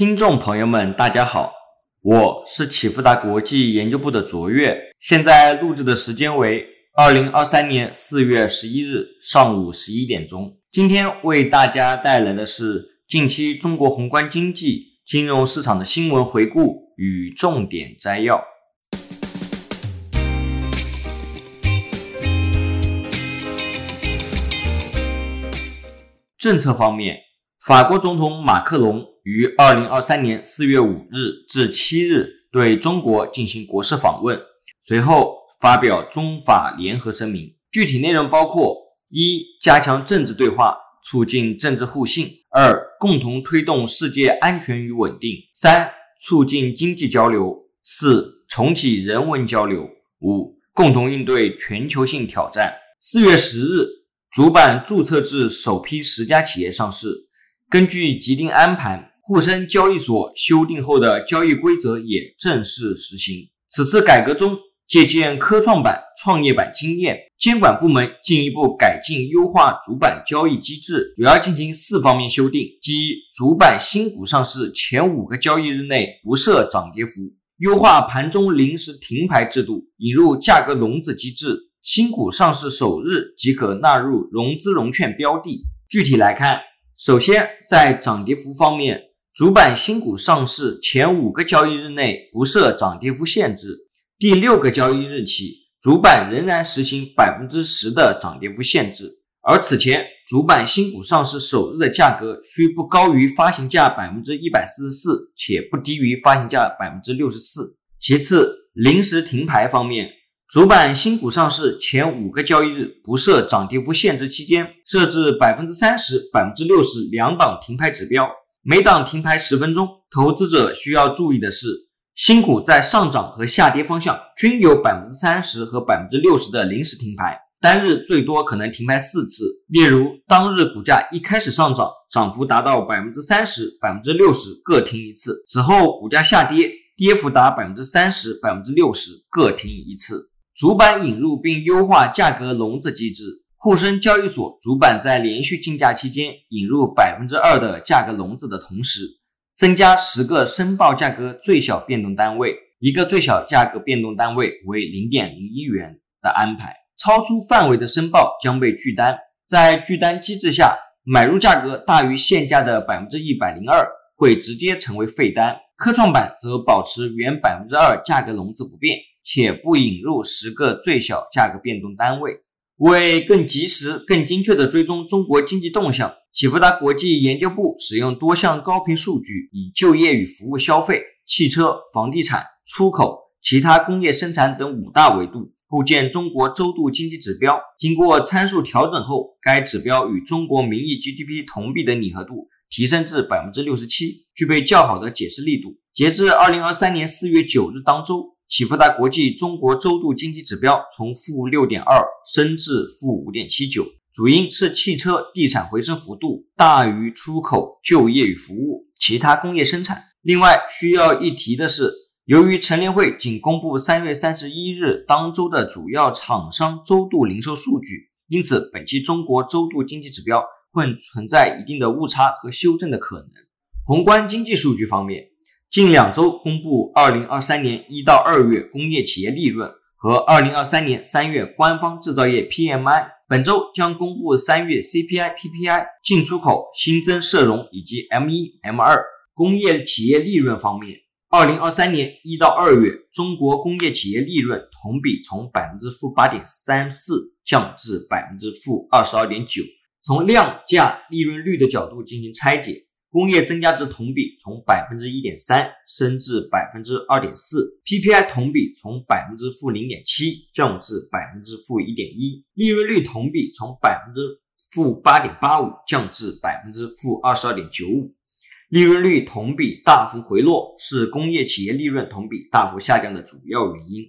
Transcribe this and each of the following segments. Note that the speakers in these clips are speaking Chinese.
听众朋友们，大家好，我是启富达国际研究部的卓越，现在录制的时间为二零二三年四月十一日上午十一点钟。今天为大家带来的是近期中国宏观经济、金融市场的新闻回顾与重点摘要。政策方面，法国总统马克龙于二零二三年四月五日至七日对中国进行国事访问，随后发表中法联合声明，具体内容包括：一、加强政治对话，促进政治互信；二、共同推动世界安全与稳定；三、促进经济交流；四、重启人文交流；五、共同应对全球性挑战。四月十日。主板注册制首批十家企业上市。根据既定安排，沪深交易所修订后的交易规则也正式实行。此次改革中，借鉴科创板、创业板经验，监管部门进一步改进优化主板交易机制，主要进行四方面修订：即主板新股上市前五个交易日内不设涨跌幅，优化盘中临时停牌制度，引入价格笼子机制。新股上市首日即可纳入融资融券标的。具体来看，首先在涨跌幅方面，主板新股上市前五个交易日内不设涨跌幅限制，第六个交易日起，主板仍然实行百分之十的涨跌幅限制。而此前主板新股上市首日的价格需不高于发行价百分之一百四十四，且不低于发行价百分之六十四。其次，临时停牌方面。主板新股上市前五个交易日不设涨跌幅限制期间，设置百分之三十、百分之六十两档停牌指标，每档停牌十分钟。投资者需要注意的是，新股在上涨和下跌方向均有百分之三十和百分之六十的临时停牌，单日最多可能停牌四次。例如，当日股价一开始上涨，涨幅达到百分之三十、百分之六十各停一次；此后股价下跌，跌幅达百分之三十、百分之六十各停一次。主板引入并优化价格笼子机制。沪深交易所主板在连续竞价期间引入百分之二的价格笼子的同时，增加十个申报价格最小变动单位，一个最小价格变动单位为零点零一元的安排。超出范围的申报将被拒单。在拒单机制下，买入价格大于现价的百分之一百零二会直接成为废单。科创板则保持原百分之二价格笼子不变。且不引入十个最小价格变动单位，为更及时、更精确地追踪中国经济动向，启福达国际研究部使用多项高频数据，以就业与服务消费、汽车、房地产、出口、其他工业生产等五大维度构建中国周度经济指标。经过参数调整后，该指标与中国名义 GDP 同比的拟合度提升至百分之六十七，具备较好的解释力度。截至二零二三年四月九日当周。启福达国际中国周度经济指标从负六点二升至负五点七九，主因是汽车、地产回升幅度大于出口、就业与服务、其他工业生产。另外需要一提的是，由于陈联会仅公布三月三十一日当周的主要厂商周度零售数据，因此本期中国周度经济指标会存在一定的误差和修正的可能。宏观经济数据方面。近两周公布二零二三年一到二月工业企业利润和二零二三年三月官方制造业 PMI，本周将公布三月 CPI、PPI、进出口新增社融以及 M 一、M 二。工业企业利润方面，二零二三年一到二月中国工业企业利润同比从百分之负八点三四降至百分之负二十二点九。从量价利润率的角度进行拆解。工业增加值同比从百分之一点三升至百分之二点四，PPI 同比从百分之负零点七降至百分之负一点一，利润率同比从百分之负八点八五降至百分之负二十二点九五。利润率同比大幅回落是工业企业利润同比大幅下降的主要原因。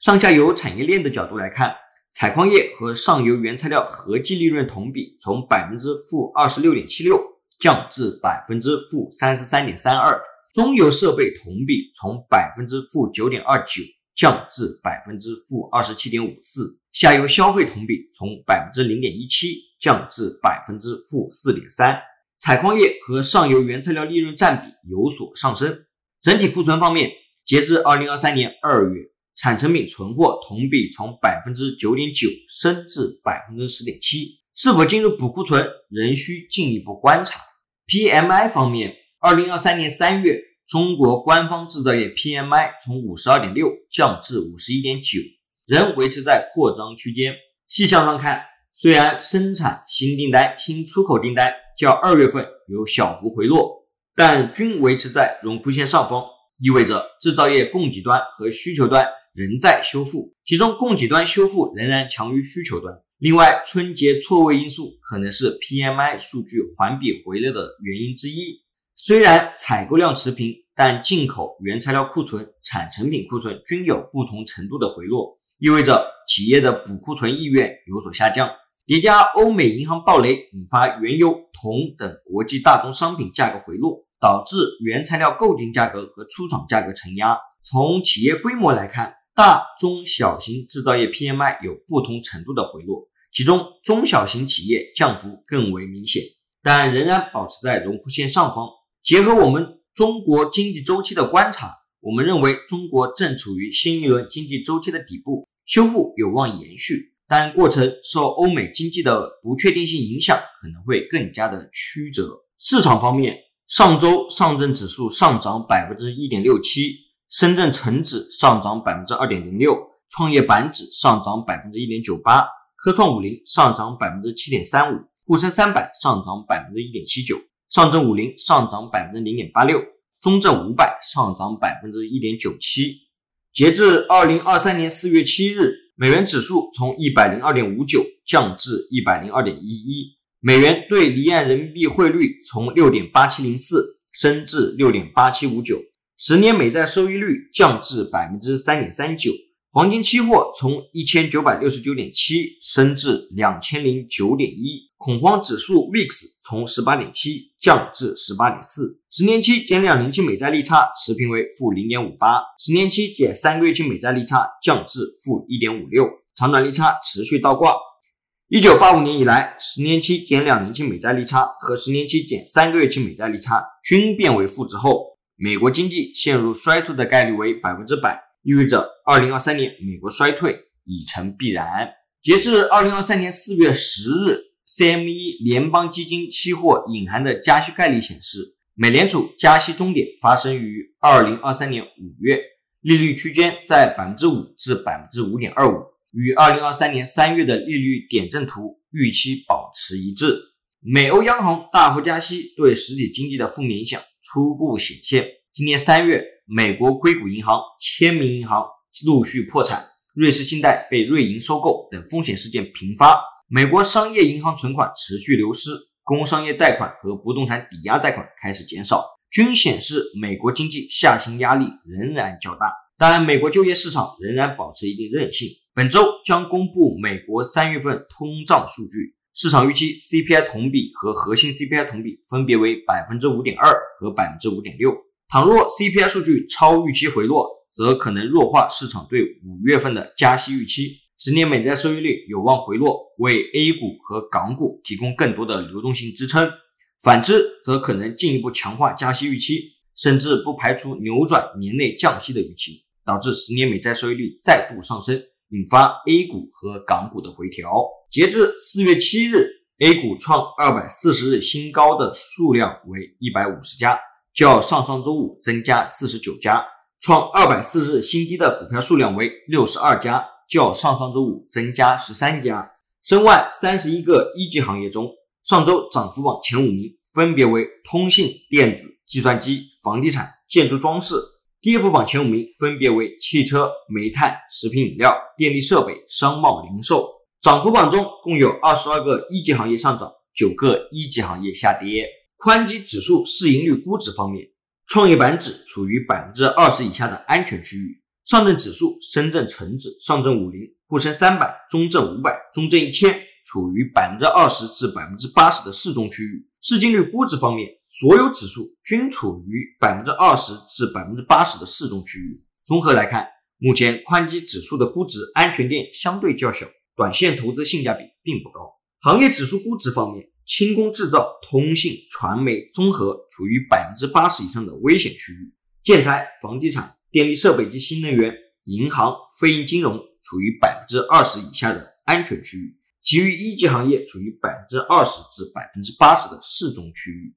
上下游产业链的角度来看，采矿业和上游原材料合计利润同比从百分之负二十六点七六。降至百分之负三十三点三二，中游设备同比从百分之负九点二九降至百分之负二十七点五四，下游消费同比从百分之零点一七降至百分之负四点三。采矿业和上游原材料利润占比有所上升。整体库存方面，截至二零二三年二月，产成品存货同比从百分之九点九升至百分之十点七，是否进入补库存仍需进一步观察。PMI 方面，二零二三年三月，中国官方制造业 PMI 从五十二点六降至五十一点九，仍维持在扩张区间。细项上看，虽然生产新订单、新出口订单较二月份有小幅回落。但均维持在荣枯线上方，意味着制造业供给端和需求端仍在修复，其中供给端修复仍然强于需求端。另外，春节错位因素可能是 PMI 数据环比回落的原因之一。虽然采购量持平，但进口原材料库存、产成品库存均有不同程度的回落，意味着企业的补库存意愿有所下降。叠加欧美银行暴雷，引发原油、铜等国际大宗商品价格回落。导致原材料购进价格和出厂价格承压。从企业规模来看，大中小型制造业 PMI 有不同程度的回落，其中中小型企业降幅更为明显，但仍然保持在荣枯线上方。结合我们中国经济周期的观察，我们认为中国正处于新一轮经济周期的底部，修复有望延续，但过程受欧美经济的不确定性影响，可能会更加的曲折。市场方面。上周上证指数上涨百分之一点六七，深圳成指上涨百分之二点零六，创业板指上涨百分之一点九八，科创五零上涨百分之七点三五，沪深三百上涨百分之一点七九，上证五零上涨百分之零点八六，中证五百上涨百分之一点九七。截至二零二三年四月七日，美元指数从一百零二点五九降至一百零二点一一。美元对离岸人民币汇率从六点八七零四升至六点八七五九，十年美债收益率降至百分之三点三九，黄金期货从一千九百六十九点七升至两千零九点一，恐慌指数 VIX 从十八点七降至十八点四，十年期减两年期美债利差持平为负零点五八，十年期减三个月期美债利差降至负一点五六，长短利差持续倒挂。一九八五年以来，十年期减两年期美债利差和十年期减三个月期美债利差均变为负值后，美国经济陷入衰退的概率为百分之百，意味着二零二三年美国衰退已成必然。截至二零二三年四月十日，CME 联邦基金期货隐含的加息概率显示，美联储加息终点发生于二零二三年五月，利率区间在百分之五至百分之五点二五。与二零二三年三月的利率点阵图预期保持一致。美欧央行大幅加息对实体经济的负面影响初步显现。今年三月，美国硅谷银行、签名银行陆续破产，瑞士信贷被瑞银收购等风险事件频发。美国商业银行存款持续流失，工商业贷款和不动产抵押贷款开始减少，均显示美国经济下行压力仍然较大。但美国就业市场仍然保持一定韧性。本周将公布美国三月份通胀数据，市场预期 CPI 同比和核心 CPI 同比分别为百分之五点二和百分之五点六。倘若 CPI 数据超预期回落，则可能弱化市场对五月份的加息预期，十年美债收益率有望回落，为 A 股和港股提供更多的流动性支撑。反之，则可能进一步强化加息预期，甚至不排除扭转年内降息的预期，导致十年美债收益率再度上升。引发 A 股和港股的回调。截至四月七日，A 股创二百四十日新高的数量为一百五十家，较上上周五增加四十九家；创二百四十日新低的股票数量为六十二家，较上上周五增加十三家。申万三十一个一级行业中，上周涨幅榜前五名分别为通信、电子、计算机、房地产、建筑装饰。跌幅榜前五名分别为汽车、煤炭、食品饮料、电力设备、商贸零售。涨幅榜中共有二十二个一级行业上涨，九个一级行业下跌。宽基指数市盈率估值方面，创业板指处于百分之二十以下的安全区域，上证指数、深圳成指、上证五零、沪深三百、中证五百、中证一千处于百分之二十至百分之八十的适中区域。市净率估值方面，所有指数均处于百分之二十至百分之八十的适中区域。综合来看，目前宽基指数的估值安全垫相对较小，短线投资性价比并不高。行业指数估值方面，轻工制造、通信、传媒、综合处于百分之八十以上的危险区域；建材、房地产、电力设备及新能源、银行、非银金融处于百分之二十以下的安全区域；其余一级行业处于百分之二十至百分之八十的适中区域。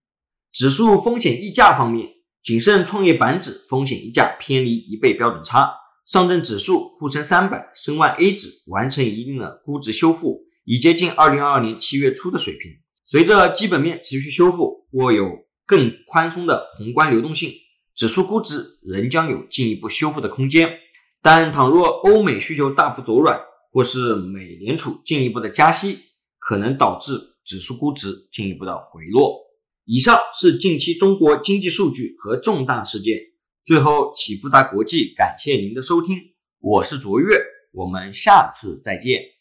指数风险溢价方面，谨慎创业板指风险溢价偏离一倍标准差，上证指数、沪深三百、申万 A 指完成一定的估值修复，已接近二零二二年七月初的水平。随着基本面持续修复，或有更宽松的宏观流动性，指数估值仍将有进一步修复的空间。但倘若欧美需求大幅走软，或是美联储进一步的加息，可能导致指数估值进一步的回落。以上是近期中国经济数据和重大事件。最后，启富达国际感谢您的收听，我是卓越，我们下次再见。